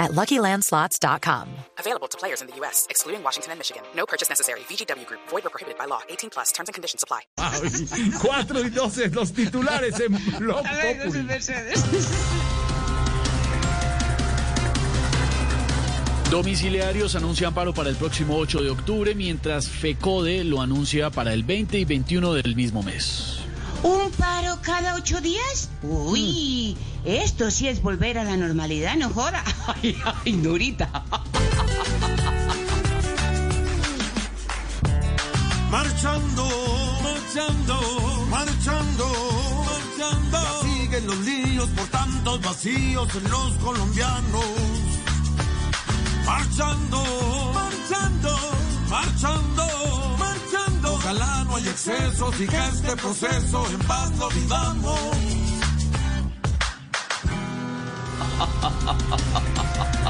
at LuckyLandSlots.com. Available to players in the U.S., excluding Washington and Michigan. No purchase necessary. VGW Group. Void or prohibited by law. 18 plus. Terms and conditions apply. Ay, 4 y 12 los titulares en Blog Populi. Domiciliarios anuncian paro para el próximo 8 de octubre, mientras FECODE lo anuncia para el 20 y 21 del mismo mes. ¿Un paro cada ocho días? Uy, esto sí es volver a la normalidad, no joda. Ay, ay, Norita. Marchando, marchando, marchando, marchando. Siguen los líos por tantos vacíos en los colombianos. Marchando, excesos y que este proceso en paz lo vivamos.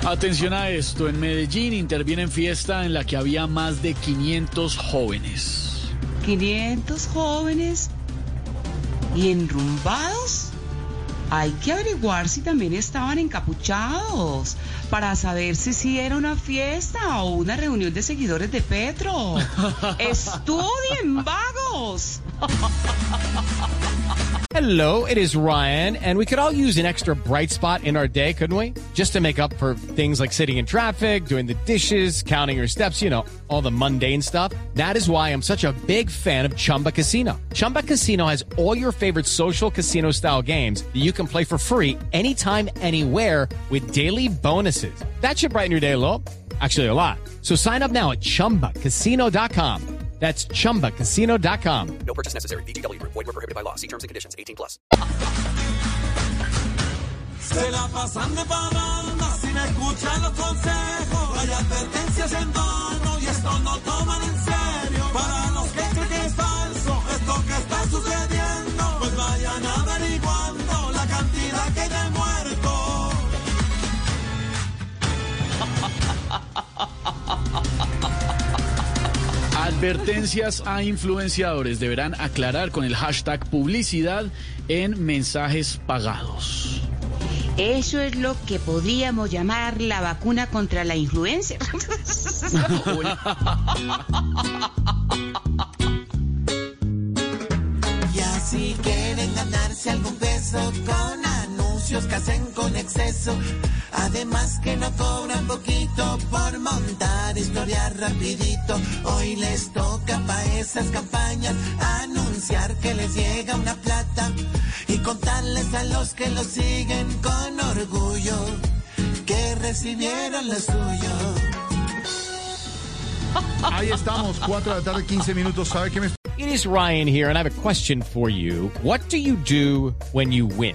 Atención a esto, en Medellín interviene en fiesta en la que había más de 500 jóvenes. 500 jóvenes y enrumbados. Hay que averiguar si también estaban encapuchados para saber si sí era una fiesta o una reunión de seguidores de Petro. Estudien, vagos. Hello, it is Ryan, and we could all use an extra bright spot in our day, couldn't we? Just to make up for things like sitting in traffic, doing the dishes, counting your steps, you know, all the mundane stuff. That is why I'm such a big fan of Chumba Casino. Chumba Casino has all your favorite social casino style games that you can play for free anytime, anywhere with daily bonuses. That should brighten your day a little. Actually, a lot. So sign up now at chumbacasino.com. That's chumbacasino.com. No purchase necessary. VGW Group. Void were prohibited by law. See terms and conditions. 18 plus. Se la pasan de parranda sin escuchar los consejos. Hay advertencias en Advertencias a influenciadores deberán aclarar con el hashtag publicidad en mensajes pagados. Eso es lo que podríamos llamar la vacuna contra la influencia. Y así quieren ganarse algún peso con anuncios que hacen con exceso. Además que no cobran poquito por montar historias rapidito. Hoy les toca pa' esas campañas anunciar que les llega una plata y contarles a los que lo siguen con orgullo que recibieron lo suyo. Ahí estamos, 4 de la tarde, 15 minutos. ¿Sabe qué me It is Ryan here, and I have a question for you. What do you do when you win?